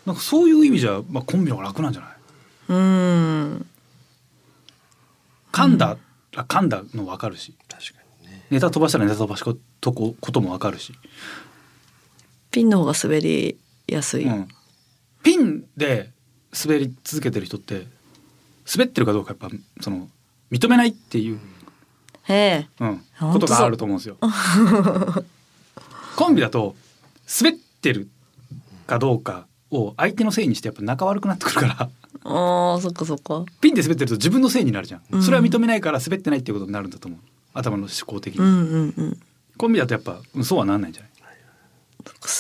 なんかそういう意味じゃ、まあ、コンビの方が楽なんじゃない？うーん。噛んだら噛んだの分かるし。確かにね。ネタ飛ばしたらネタ飛ばしことこことも分かるし、ピンの方が滑りやすい、うん、ピンで滑り続けてる人って滑ってるかどうかやっぱその認めないっていう、へえ。うことがあると思うんですよ。<laughs> コンビだと滑ってるかどうかを相手のせいにしてやっぱ仲悪くなってくるから。あーそっかそっか。ピンで滑ってると自分のせいになるじゃん、うん。それは認めないから滑ってないっていうことになるんだと思う。頭の思考的に、うんうんうん。コンビだとやっぱうんそうはなんないんじゃない？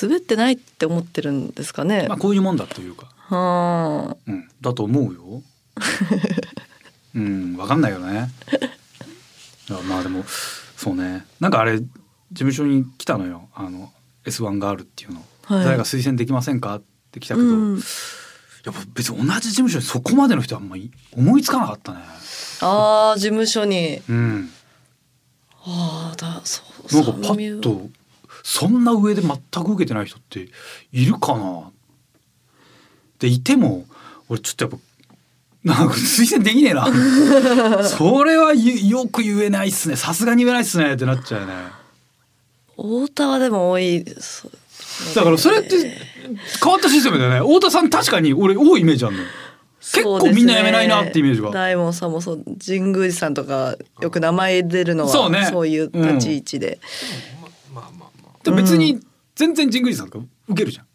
滑ってないって思ってるんですかね、まあこういうもんだというか、はあ。うん、だと思うよ。<laughs> うん、わかんないよね。まあでもそうね。なんかあれ事務所に来たのよ。あの S1 ガールっていうの。はい誰が推薦できませんか？って来たけど、うんやっぱ別に同じ事務所にそこまでの人はあんまり思いつかなかったね。あー事務所にうん。ああだそうなんかパッとそんな上で全く受けてない人っているかな？でいても俺ちょっとやっぱなんか推薦できねえな。それはゆよく言えないっすね。さすがに言えないっすねってなっちゃうよね。太田はでも多いだからそれって変わったシステムだよね。太田さん確かに俺多いイメージあるのよ。結構みんな辞めないなってイメージが。大門さんもそう神宮寺さんとかよく名前出るのはそうね。そういう立ち位置で、まあまあまあ。でも別に全然神宮寺さんとか受けるじゃん。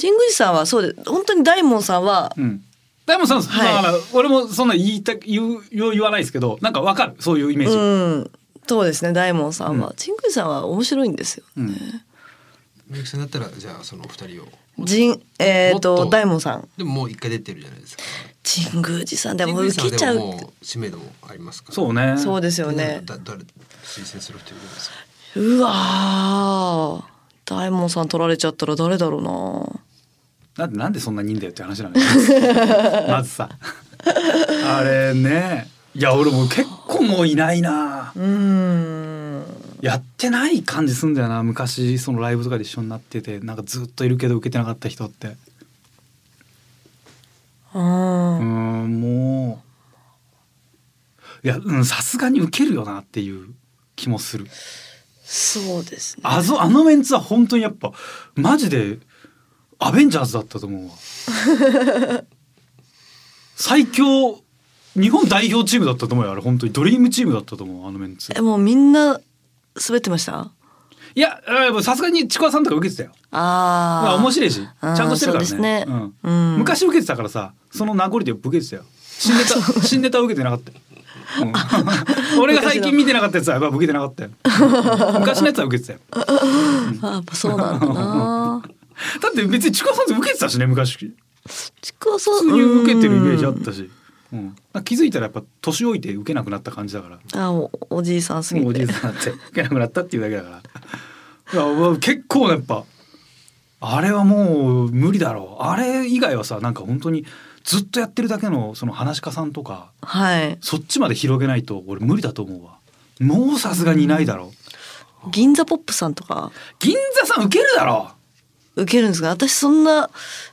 神宮寺さんはそうで本当に大門さんはうん大門さん、はい。だから俺もそんな言いた言う言う言わないですけどなんかわかる？そういうイメージ、うん。そうですね大門さんは、うん。神宮寺さんは面白いんですようん。みゆきさんだったらじゃあそのお二人を。神えっ、もっと。と大門さん。でももう一回出てるじゃないですか。神宮寺さん。でも神宮寺さんは受けちゃう。知名度もありますから。そうね。そうですよね。だ誰推薦する人いるんですか？うわー。大門さん取られちゃったら誰だろうななんでなんでそんなにいいんだよって話なのよ。<laughs> まずさ。あれね。いや俺も結構もういないな。うーん。やってない感じすんだよな。昔そのライブとかで一緒になってて。なんかずっといるけど受けてなかった人って。ううんんもう。いやうんさすがに受けるよなっていう気もする。そうですね。あぞあのメンツは本当にやっぱマジでアベンジャーズだったと思うわ。<laughs> 最強日本代表チームだったと思うよあれ本当に。ドリームチームだったと思うあのメンツ。えもうみんな滑ってました？いやさすがにちくわさんとか受けてたよ。ああまあ面白いしちゃんとしてるからそうですね。ねうん。うん。昔受けてたからさその名残で受けてたよ。新ネタ <laughs> 新ネタ受けてなかったよ、うん。<laughs> 俺が最近見てなかったやつはやっぱ受けてなかったよ。昔のやつは受けてたよ。あやっぱそうなんだな <laughs> だって別にちくわさんって受けてたしね昔。ちくわさん普通に受けてるイメージあっうんたし、うん、気づいたらやっぱ年老いて受けなくなった感じだから。あおおじいさんすぎもうおじいてさんになって受けなくなったっていうだけだから。いや結構やっぱあれはもう無理だろう。あれ以外はさなんか本当にずっとやってるだけのその話し家さんとかはい。そっちまで広げないと俺無理だと思うわ。もうさすがにいないだろう。銀座ポップさんとか。銀座さん受けるだろ受けるんですか？私そんな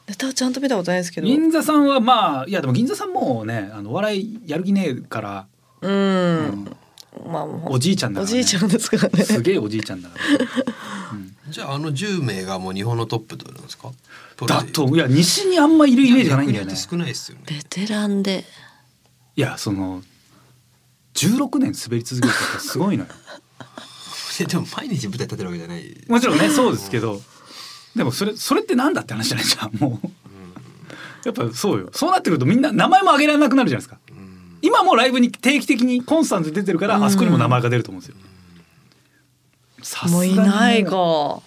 ネタはちゃんと見たことないですけど。銀座さんはまあいやでも銀座さんもねあのお笑いやる気ねえから、うん、うん。まあもうおじいちゃんだから、ね、おじいちゃんですからね。すげえおじいちゃんだから。<laughs> じゃああの10名がもう日本のトップなんですか？だといや西にあんまいるイメージがないんだよね。少ないですよね。ベテランで。いやその16年滑り続けるってすごいのよ。<laughs> でも毎日舞台立てるわけじゃない。もちろんねそうですけどでもそれそれってなんだって話じゃないじゃん。もう。やっぱそうよ。そうなってくるとみんな名前も挙げられなくなるじゃないですか。今もライブに定期的にコンスタントに出てるからあそこにも名前が出ると思うんですよ。さすもうがにいないか。ほ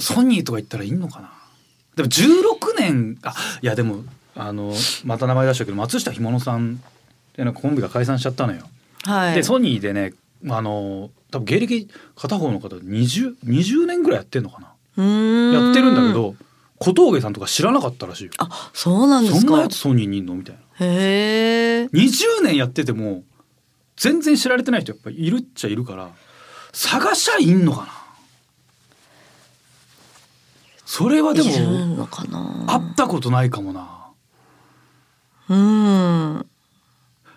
ソニーとか言ったらいいのかな。でも16年あいやでもあのまた名前出したけど松下ひものさんっていうのコンビが解散しちゃったのよ。はい。でソニーでねあの多分芸歴片方の方 20, 20年ぐらいやってんのかなやってるんだけど小峠さんとか知らなかったらしいよ。あそうなんですか。そんなやつソニーにいんのみたいな。へえ20年やってても全然知られてない人やっぱいるっちゃいるから探しゃいんのかな。それはでも会ったことないかもな。うん。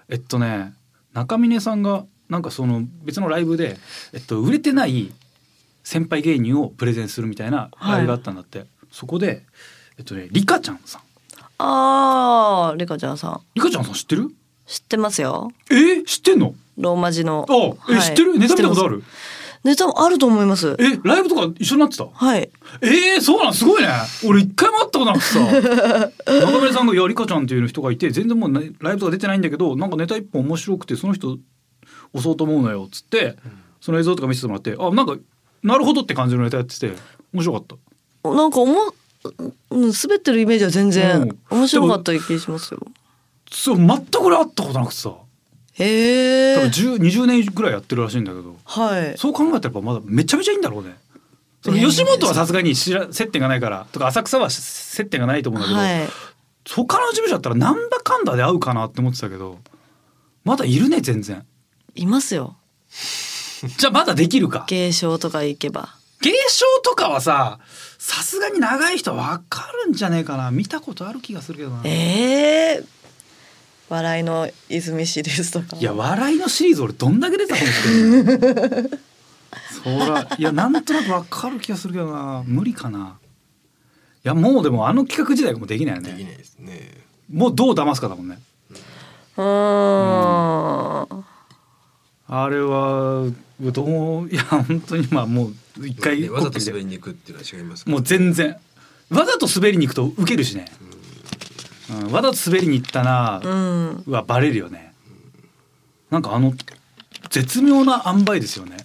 えっとね中峰さんがなんかその別のライブで、えっと、売れてない先輩芸人をプレゼンするみたいなライブがあったんだって、そこでえっとねリカちゃんさん。あーリカちゃんさん。リカちゃんさん知ってる？知ってますよ。えー、知ってんの？ローマ字の。あえ、はい。知ってる？ネタ見たことある？ネタもあると思います。えライブとか一緒になってた？はい。えー、そうなんすごいね。俺一回も会ったことなくてさ中村さんが「いやリカちゃん」っていう人がいて全然もう、ね、ライブとか出てないんだけどなんかネタ一本面白くてその人押そうと思うのよっつって、その映像とか見せてもらってあなんかなるほどって感じのネタやってて面白かった。なんか思ううん滑ってるイメージは全うん。然面白かった気しますよ。そう全く俺会ったことなくてさ。多分へえ10 20年ぐらいやってるらしいんだけど。はい。そう考えたらまだめちゃめちゃいいんだろうね。そのね吉本はさすがに知ら接点がないからとか浅草は接点がないと思うんだけど、はい。他の事務所だったらなんだかんだで会うかなって思ってたけどまだいるね全然。いますよ <laughs> じゃあまだできるか。芸商とか行けば。芸商とかはささすがに長い人は分かるんじゃねえかな。見たことある気がするけどな。ええ笑いの泉シリーズとか。いや笑いのシリーズ俺どんだけ出たと思ってるそらいやなんとなく分かる気がするけどな。無理かな。いやもうでもあの企画自体がもうできないよね。できないですね。もうどう騙すかだもんね。うーん。あれはどういや本当にまあもう一回ねわざと滑りに行くっていうのは違いますからもう全然。わざと滑りに行くとウケるしね、うん、わざと滑りに行ったなうん。はバレるよね。なんかあの絶妙な塩梅ですよね。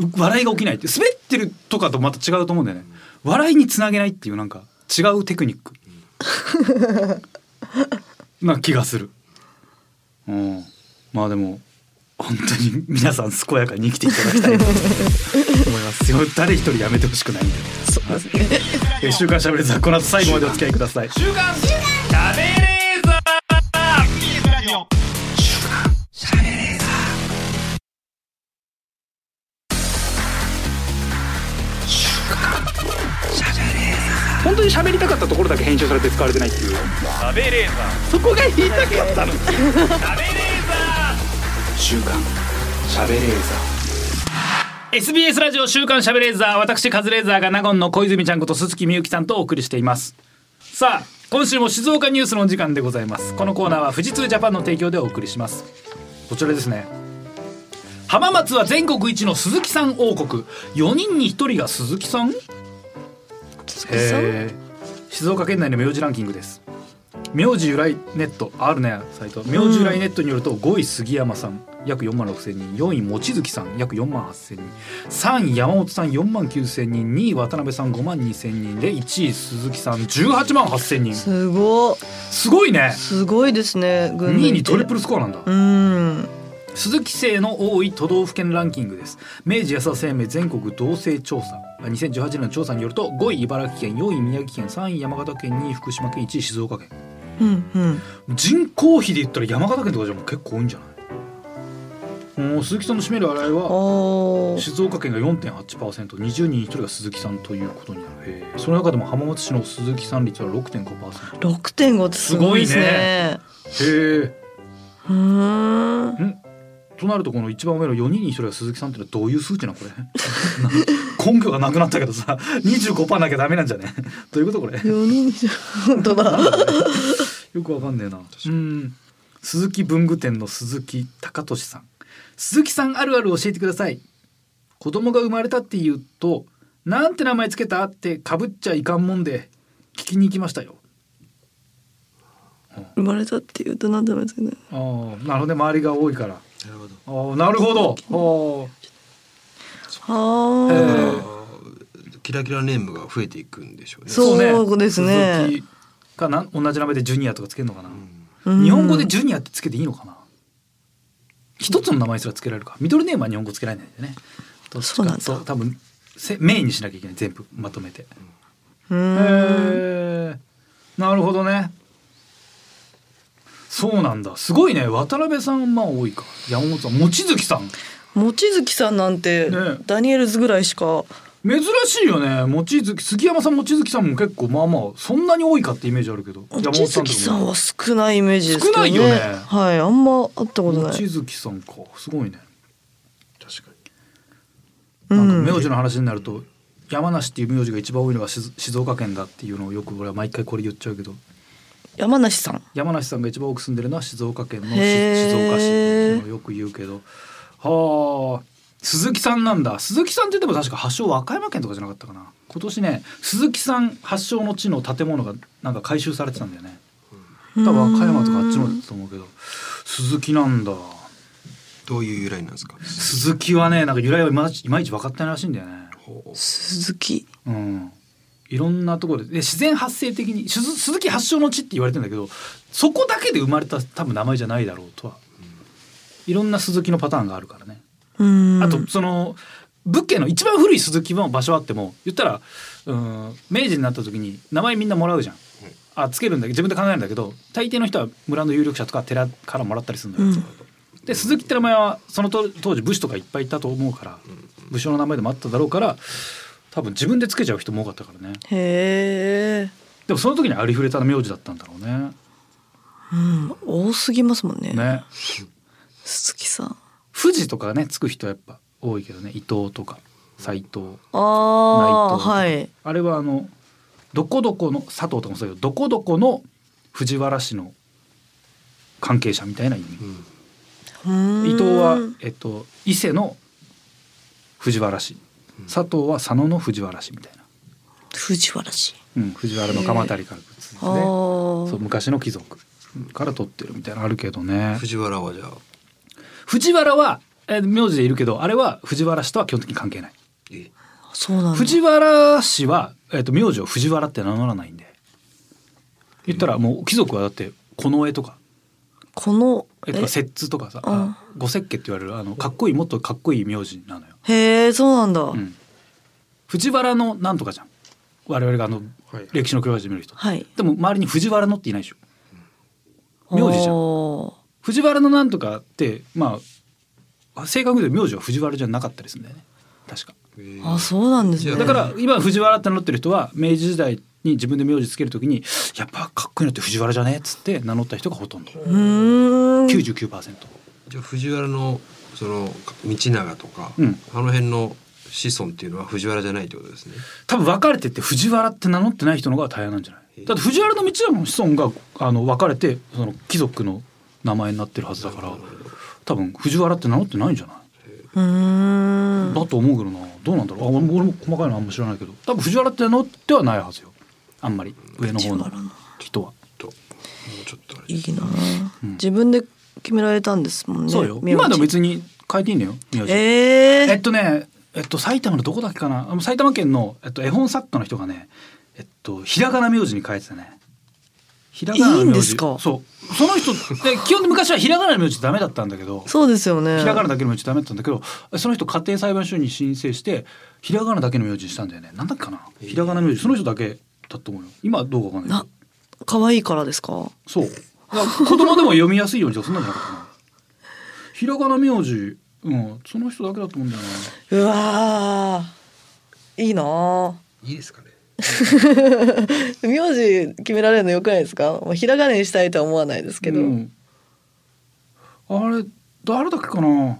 う笑いが起きないって。滑ってるとかとまた違うと思うんだよね。笑いにつなげないっていうなんか違うテクニック。<laughs> な気がする。うん。まあでも本当に皆さん健やかに生きていただきたいと思いますよ。<laughs> 誰一人やめてほしくないんで。そうです。ねえー週刊しゃべれーザーこの後最後までお付き合いください。週刊しゃべれーザ本当に喋りたかったところだけ編集されて使われてないっていう。そこが言いたかったの週刊しゃべれーザ SBS ラジオ週刊しゃべれーザー私カズレーザーが納言の小泉ちゃんこと鈴木みゆきさんとお送りしています。さあ今週も静岡ニュースのお時間でございます。このコーナーは富士通ジャパンの提供でお送りします。こちらですね。浜松は全国一の鈴木さん王国。4人に1人が鈴木さん？鈴木さん？えー。静岡県内の名字ランキングです名字由来ネットあるねサイト。名字由来ネットによると5位杉山さん約4万6千人。4位望月さん約4万8千人。3位山本さん4万9千人。2位渡辺さん5万2千人。で1位鈴木さん18万8千人。すごすごいね。すごいですね群馬2位にトリプルスコアなんだ。うん。鈴木姓の多い都道府県ランキングです。明治安田生命全国同性調査。2018年の調査によると5位茨城県4位宮城県3位山形県2位福島県1位静岡県うんうん。人口比で言ったら山形県とかじゃもう結構多いんじゃない？もう鈴木さんの占める洗いは静岡県が 4.8%20 人に1人が鈴木さんということになる。その中でも浜松市の鈴木さん率は6.5%へ6.5ってすごいですね。えうーん。となるとこの一番上の4人に1人が鈴木さんってのはどういう数値なのこれ？<laughs> 根拠がなくなったけどさ25%なきゃダメなんじゃね？<laughs> どういうことこれ？四人じゃ本当だ。よくわかんねえな。うん。鈴木文具店の鈴木隆俊さん。鈴木さんあるある教えてください。子供が生まれたって言うとなんて名前つけたってかぶっちゃいかんもんで聞きに行きましたよ。生まれたって言うとなんでもつけない。ああなるほどね。周りが多いから。なるほど。ああなるほど。あはあ。えーキラキラネームが増えていくんでしょうね。そうですね。鈴木かな同じ名前でジュニアとかつけるのかな、うん。日本語でジュニアってつけていいのかな。一つの名前すらつけられるか。ミドルネームは日本語つけられないんだよね。どっちかそうなんだと多分せメインにしなきゃいけない。全部まとめて、うへん。えなるほどね。そうなんだ。すごいね。渡辺さんまあ多いか。山本さん望月さん。望月さんなんてね。ダニエルズぐらいしか。珍しいよね。望月杉山さん望月さんも結構まあまあそんなに多いかってイメージあるけど。望月さんは少ないイメージですね。少ないよね。はい、あんま会ったことない。望月さんか。すごいね。確かなん。うんか名字の話になると、山梨っていう名字が一番多いのが静静岡県だっていうのをよく俺は毎回これ言っちゃうけど。山梨さん？山梨さんが一番多く住んでるのは静岡県の静岡市っていうのをよく言うけど。はあ鈴木さんなんだ。鈴木さんって言っても確か発祥和歌山県とかじゃなかったかな。今年ね鈴木さん発祥の地の建物がなんか改修されてたんだよね。多分和歌山とかあっちの方だと思うけど。鈴木なんだ。どういう由来なんですか？鈴木はねなんか由来はいまいちいまいち分かってないらしいんだよね。鈴木。うん、いろんなところで。で自然発生的に鈴鈴木発祥の地って言われてんだけどそこだけで生まれた多分名前じゃないだろうとは、いろんな鈴木のパターンがあるからね、うん。あとその仏家の一番古い鈴木の場所あっても言ったらうん明治になった時に名前みんなもらうじゃん。あつけるんだけど自分で考えるんだけど大抵の人は村の有力者とか寺からもらったりするのよ。で鈴木って名前はその当当時武士とかいっぱいいたと思うから武将の名前でもあっただろうから多分自分でつけちゃう人も多かったからね。へえ。でもその時にありふれた名字だったんだろうね。うん、多すぎますもんね。ね。鈴木さん。富士とかねつく人はやっぱ多いけどね伊藤とか斎藤ああ、内藤はい。あれはあのどこどこの佐藤とかもそうだけどどこどこの藤原氏の関係者みたいな意味。伊伊藤はえっと伊勢の藤原氏佐藤は佐野の藤原氏みたいな。藤原氏。うん、藤原の鎌足りからそう昔の貴族から取ってるみたいなのあるけどね藤原はじゃあ藤原は、えー名字でいるけどあれは藤原氏とは基本的に関係ない。えそうなんだ。藤原氏は、えー、と名字を藤原って名乗らないんで。言ったらもう貴族はだって近衛とか。この。えとか摂津とかさうん。五石家って言われるあのかっこいいもっとかっこいい名字なのよ、へえ、そうなんだ。うん、藤原のなんとかじゃん。我々があのはい。歴史の教科書で見る人。はい。でも周りに藤原のっていないでしょ。名字じゃんん。藤原のなんとかってまあ正確に言うと名字は藤原じゃなかったりするんだよね。確か。えーあ、そうなんですね。だから今藤原って名乗ってる人は明治時代に自分で名字つけるときにやっぱかっこいいのって藤原じゃねっつって名乗った人がほとんど。うーん。99%じゃあ藤原のその道長とか、うん。あの辺の子孫っていうのは藤原じゃないってことですね。多分分かれてって藤原って名乗ってない人の方が大変なんじゃない？だって藤原の道長の子孫があの分かれてその貴族の名前になってるはずだから多分藤原って名乗ってないんじゃない？だと思うけどな。どうなんだろう？あ俺も細かいのあんま知らないけど。多分藤原って名乗ってはないはずよ。あんまり。上の方の人は。ともうちょっとあれ。いいな、うん。自分で決められたんですもんね。そうよ。今でも別に変えていいのよ名字。えー、えっとね、えっと、埼玉のどこだっけかな？埼玉県の、えっと、絵本作家の人がね、えっと、ひらがな名字に書いてたね。ひらがなの名字いいんですか？そう。その人、で基本で昔はひらがなの名字ダメだったんだけど、そうですよね。ひらがなだけの名字ダメだったんだけど、その人家庭裁判所に申請して、ひらがなだけの名字にしたんだよね。なんだっけかな？ひらがな名字、その人だけだと思うよ。今はどうかわかんない。可愛いからですか？そう。子供でも読みやすいようにとかそんなんじゃなかったかな。ひらがな名字、うん、その人だけだと思うんだよな。うわーいいなあ。いいですかね。<laughs> 名字決められるのよくないですか？もうひらがなにしたいとは思わないですけど。うん。あれ誰だっけかな？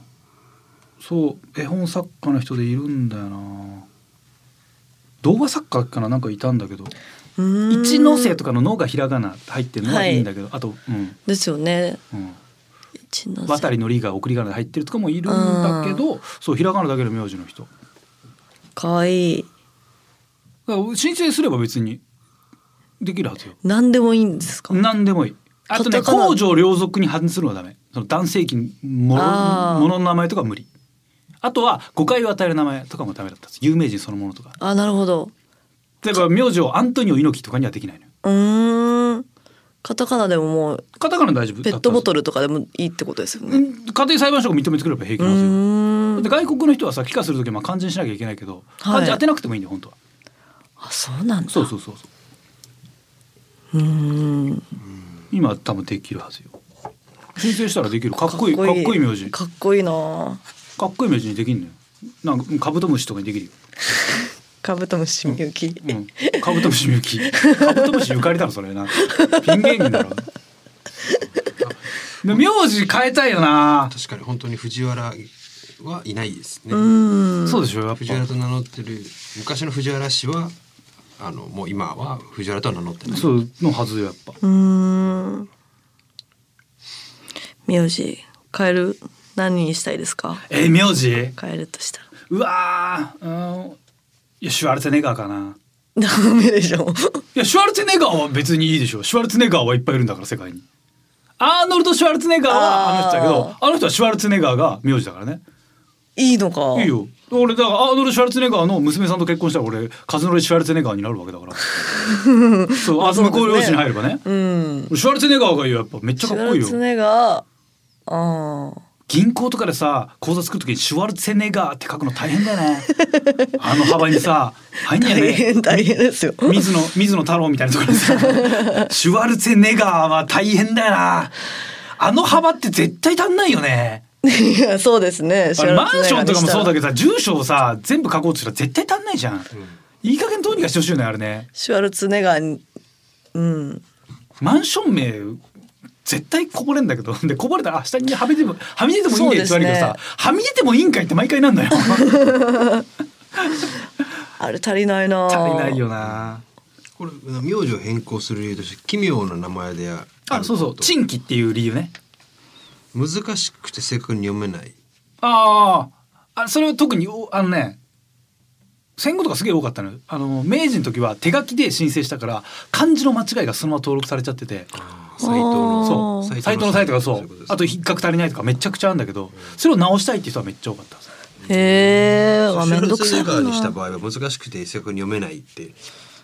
そう絵本作家の人でいるんだよな。動画作家かな？なんかいたんだけど。一ノ瀬とかの「の」がひらがな入ってるのははいいいんだけど、あと、うん。ですよね。うん、渡りのりが送り仮名で入ってるとかもいるんだけどそうひらがなだけの名字の人。かわいい申請すれば別にできるはずよ。何でもいいんですか？何でもいい。あとねカタカナ工場両属に反するのはダメ。その男性器ものものの名前とか無理。あとは誤解を与える名前とかもダメだったんです。有名人そのものとか。あなるほど。だから名字をアントニオ猪木とかにはできないのよ。うーん。カタカナでももうカタカナ大丈夫。ペットボトルルとかでもいいってことですよね。家庭裁判所が認めてくれば平気うなんですよ。で外国の人はさ帰化する時はまあ漢字にしなきゃいけないけどはい。漢字当てなくてもいいんだよ本当はあそうなんだ。そうそうそうそう。うーん。今多分できるはずよ。申請したらできる。かっこいい。かっこいい名字。かっこいいな。かっこいい名字にできんのよ。なんかうんカブトムシとかにできるよ。<laughs> カブトムシみゆきうん、カブトムシみゆき。カブトムシゆかりだろそれな。ピン芸人だろ。<laughs> で名字変えたいよな。確かに本当に藤原はいないですね。うそうでしょ。やっぱ。藤原と名乗ってる昔の藤原氏はあのもう今は藤原とは名乗ってない。そうのはずよやっぱ。うーん名字変える何にしたいですか？えー、名字？変えるとしたらうわー、うん、いやシュワルツェネッガーかな。ダメでしょいやシュワルツェネッガーは別にいいでしょ。シュワルツェネッガーはいっぱいいるんだから世界に。アーノルド・シュワルツェネッガーはあの人だけど、あの人はシュワルツェネッガーが名字だからね。いいのかいいよ。俺だからアーノルド・シュワルツェネッガーの娘さんと結婚したら俺カズノレ・シュワルツェネッガーになるわけだから。<laughs> そう、あ、向こう両親に入ればね。うんシュワルツェネッガーがいいよやっぱめっちゃシかっこいいよュワルツ。ェネガーあー銀行とかでさ口座作るときにシュワルツェネッガーって書くの大変だよね。<laughs> あの幅にさ入んないよ大ね。変大変ですよ水野水野太郎みたいなところにさ <laughs> シュワルツェネッガーは大変だよな。あの幅って絶対足んないよね。い <laughs> やそうですね。マンションとかもそうだけけどさ住所をさ全部書こうとしたら絶対足んないじゃん。いい加減どうにかしてほしいよねあれね。シュワルツェネガーにうん。マンション名絶対こぼれんだけど。でこぼれたらあ下にはみ出てもはみ出てもいいんかいって言われるけどさ、そうではみ出てもいいんかいって毎回なんだよ。<laughs> あれ足りないな足りないよな。これ名字を変更する理由として奇妙な名前でああそうそう。チ珍奇っていう理由ね難しくて正確に読めない。あああそれは特におあのね戦後とかすげえ多かったのよ。あの明治の時は手書きで申請したから漢字の間違いがそのまま登録されちゃってて。サイトのそう。サイトのサイトがそう。いことですあと引っかく足りないとかめちゃくちゃあるんだけどそれを直したいっていう人はめっちゃ多かった。ですへえシュワめんどルツェネガーくさいなにした場合は難しくて正確に読めないって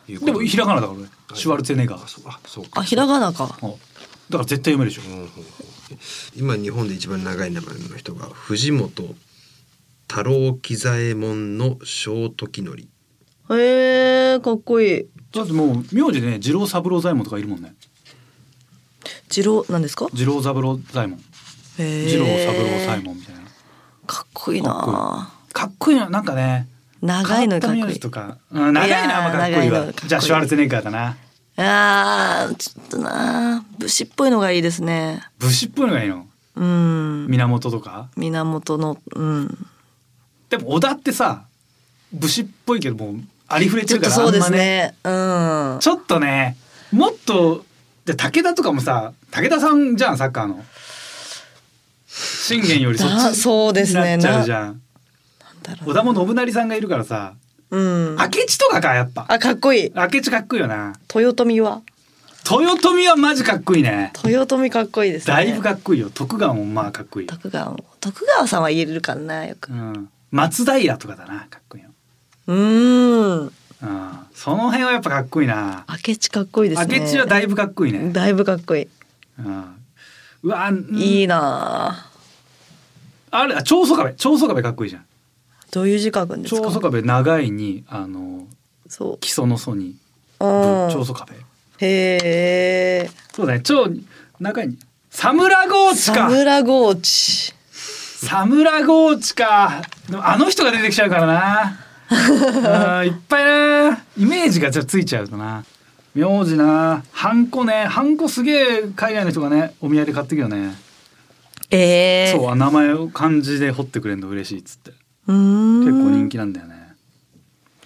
いうでもひらがなだからね。シュワルツェネッガー。あそうあそうか。あひらがなか。う。んだから絶対読めるでしょ。うんうんうん <laughs> 今日本で一番長い名前の人が藤本太郎喜左衛門の小時則。へえかっこいい。だってもう名字でね次郎三郎左衛門とかいるもんね。次郎なんですか？次郎三郎左衛門。次郎三郎左衛門みたいな。かっこいいな。かっこいい。な。なんかね長いのかっこいい。とか、うん、長いのあんまかっこいいわ。じゃあシュワルツェネッガーだなあーちょっとな武士っぽいのがいいですね。武士っぽいのがいいの？うん。源とか？源のうん。でも織田ってさ武士っぽいけどもうありふれてちょっとそうでするからあんまね。ねうん。ちょっとねもっとで武田とかもさ武田さんじゃんサッカーの。信玄よりそっだちそうですね。になっちゃうじゃんだろう。織田も信成さんがいるからさうん。明智とかかやっぱ。あかっこいい。明智かっこいいよな。豊臣は？豊臣はマジかっこいいね。豊臣かっこいいですね。だいぶかっこいいよ。徳川もまあかっこいい、徳川も。徳川さんは言えるかなよく。うん、松平とかだなかっこいいの、うーん。うん、その辺はやっぱかっこいいな。明智かっこいいですね。明智はだいぶかっこいいね、だいぶかっこいい、うん、うわうん。いいなあ。あれあ長宗我部。長宗我部かっこいいじゃんどういう字書くんですか？長宗我部長いにあのそう。基礎の祖にうん長宗我部。へえそうだね。長長いに。サムラゴーチか。サムラゴーチ。サムラゴーチか。でもあの人が出てきちゃうからな。うんいっぱいな。イメージがじゃあついちゃうとな。名字な。ハンコね。ハンコすげえ海外の人がねお土産で買ってくよね。ええそうあ名前を漢字で彫ってくれるの嬉しいっつって結構人気なんだよね。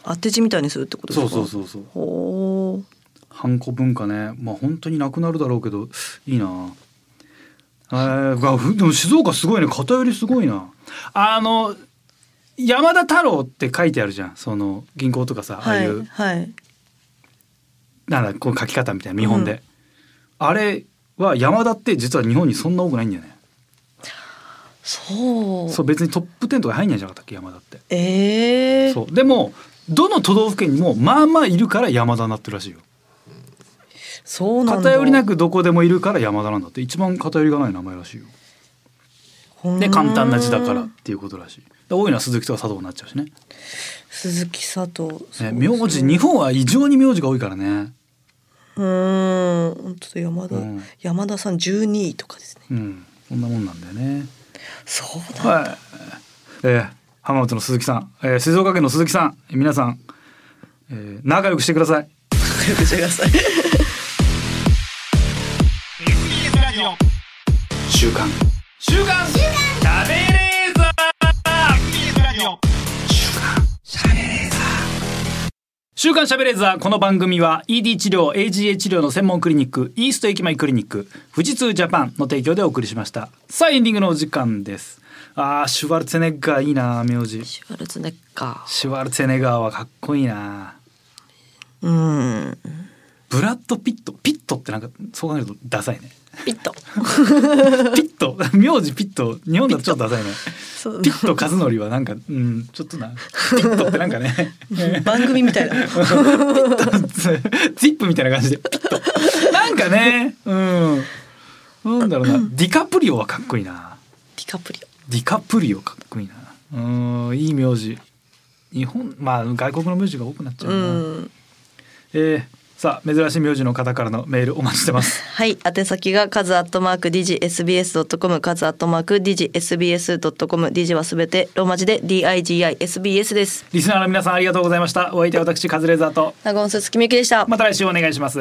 当て字みたいにするってことですか？そうそうそうそう。ほう。ハンコ文化ね。まあ本当になくなるだろうけどいいな。えでも静岡すごいね。偏りすごいな。あの山田太郎って書いてあるじゃん。その銀行とかさ、ああはいいう。はい。なんだこう書き方みたいな見本で、あれは山田って実は日本にそんな多くないんだよねそう。そう別にトップ10とか入んないじゃなかったっけ？山田って。ええそう。でもどの都道府県にもまあまあいるから山田になってるらしいよ。そうなんだ。偏りなくどこでもいるから山田なんだって。一番偏りがない名前らしいよ。で簡単な字だからっていうことらしい。で多いのは鈴木とか佐藤になっちゃうしね。鈴木佐藤。ね名字日本は異常に名字が多いからね。うーん。本当だ山田、うん。山田さん12位とかですね。うん。そんなもんなんだよねそうだ。はい。えー、浜松の鈴木さん、えー、静岡県の鈴木さん。えー皆さん、えー、仲良くしてください。よくしてください。<laughs> 週刊。週刊。しゃ週刊しゃべれーザーこの番組は ED 治療 AGA 治療の専門クリニックイースト駅前クリニック富士通ジャパンの提供でお送りしました。さあエンディングのお時間です。あーシュワルツェネッガーいいな名字。シュワルツェネッカシュワルツェネッガーはかっこいいな。ーうん。ブラッド・ピット。ピットってなんかそう考えるとダサいねピット。ピット？<laughs> 名字ピット。日本だとちょっとダサいね。ピット和則はなんかうんちょっとな。ピットってなんかね。<laughs> 番組みたいなジップみたいな感じで。ピッとなんかね。うん。なんだろうな。ディカプリオはかっこいいな。ディカプリディカプリオかっこいいな。うんいい名字。日本まあ外国の名字が多くなっちゃオうな、うん。えーさあ珍しい名字の方からのメールお待ちしてます。<laughs> はい宛先がカズアットマークディジ SBS.com カズアットマークディジ SBS.com ディジはすべてローマ字で DIGISBS です。リスナーの皆さんありがとうございました。お相手は私カズレーザーとナゴンス月見ゆきでした。また来週お願いします